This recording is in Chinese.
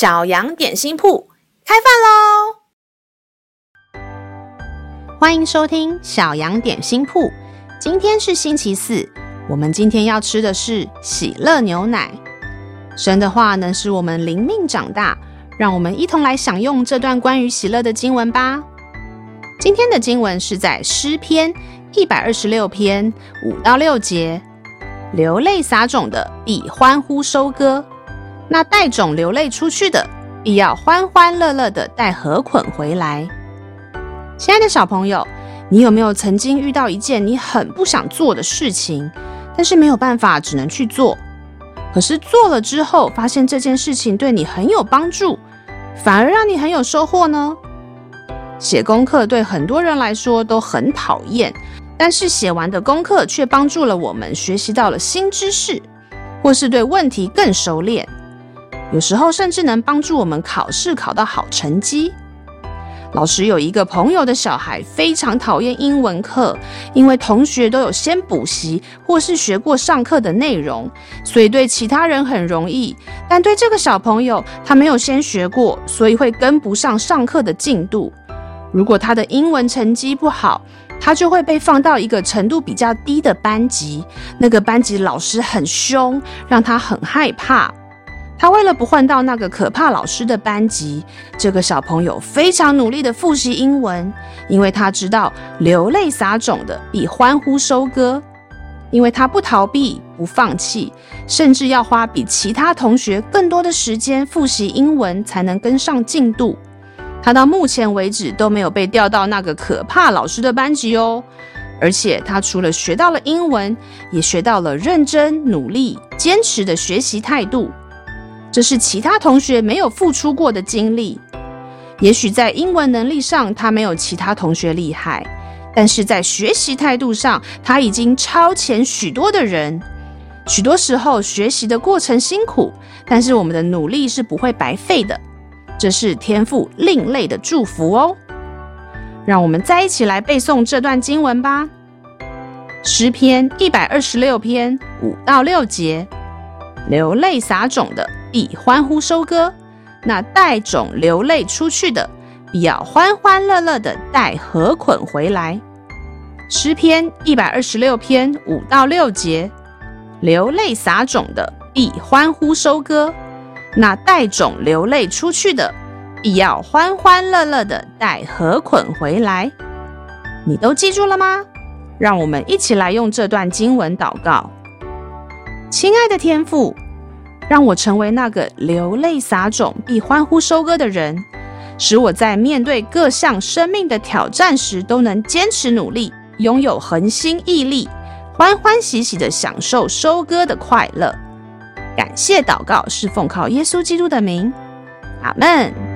小羊点心铺开饭喽！欢迎收听小羊点心铺。今天是星期四，我们今天要吃的是喜乐牛奶。神的话能使我们灵命长大，让我们一同来享用这段关于喜乐的经文吧。今天的经文是在诗篇一百二十六篇五到六节。流泪撒种的必欢呼收割，那带种流泪出去的必要欢欢乐乐的带河捆回来。亲爱的小朋友，你有没有曾经遇到一件你很不想做的事情，但是没有办法，只能去做？可是做了之后，发现这件事情对你很有帮助，反而让你很有收获呢？写功课对很多人来说都很讨厌。但是写完的功课却帮助了我们学习到了新知识，或是对问题更熟练。有时候甚至能帮助我们考试考到好成绩。老师有一个朋友的小孩非常讨厌英文课，因为同学都有先补习或是学过上课的内容，所以对其他人很容易。但对这个小朋友，他没有先学过，所以会跟不上上课的进度。如果他的英文成绩不好，他就会被放到一个程度比较低的班级，那个班级老师很凶，让他很害怕。他为了不换到那个可怕老师的班级，这个小朋友非常努力地复习英文，因为他知道流泪撒种的必欢呼收割，因为他不逃避、不放弃，甚至要花比其他同学更多的时间复习英文，才能跟上进度。他到目前为止都没有被调到那个可怕老师的班级哦，而且他除了学到了英文，也学到了认真、努力、坚持的学习态度。这是其他同学没有付出过的经历。也许在英文能力上他没有其他同学厉害，但是在学习态度上他已经超前许多的人。许多时候学习的过程辛苦，但是我们的努力是不会白费的。这是天赋另类的祝福哦，让我们再一起来背诵这段经文吧。诗篇一百二十六篇五到六节：流泪撒种的必欢呼收割，那带种流泪出去的必要欢欢乐乐的带禾捆回来。诗篇一百二十六篇五到六节：流泪撒种的必欢呼收割。那带种流泪出去的，必要欢欢乐乐的带禾捆回来。你都记住了吗？让我们一起来用这段经文祷告。亲爱的天父，让我成为那个流泪撒种必欢呼收割的人，使我在面对各项生命的挑战时都能坚持努力，拥有恒心毅力，欢欢喜喜的享受收割的快乐。感谢祷告，是奉靠耶稣基督的名，阿门。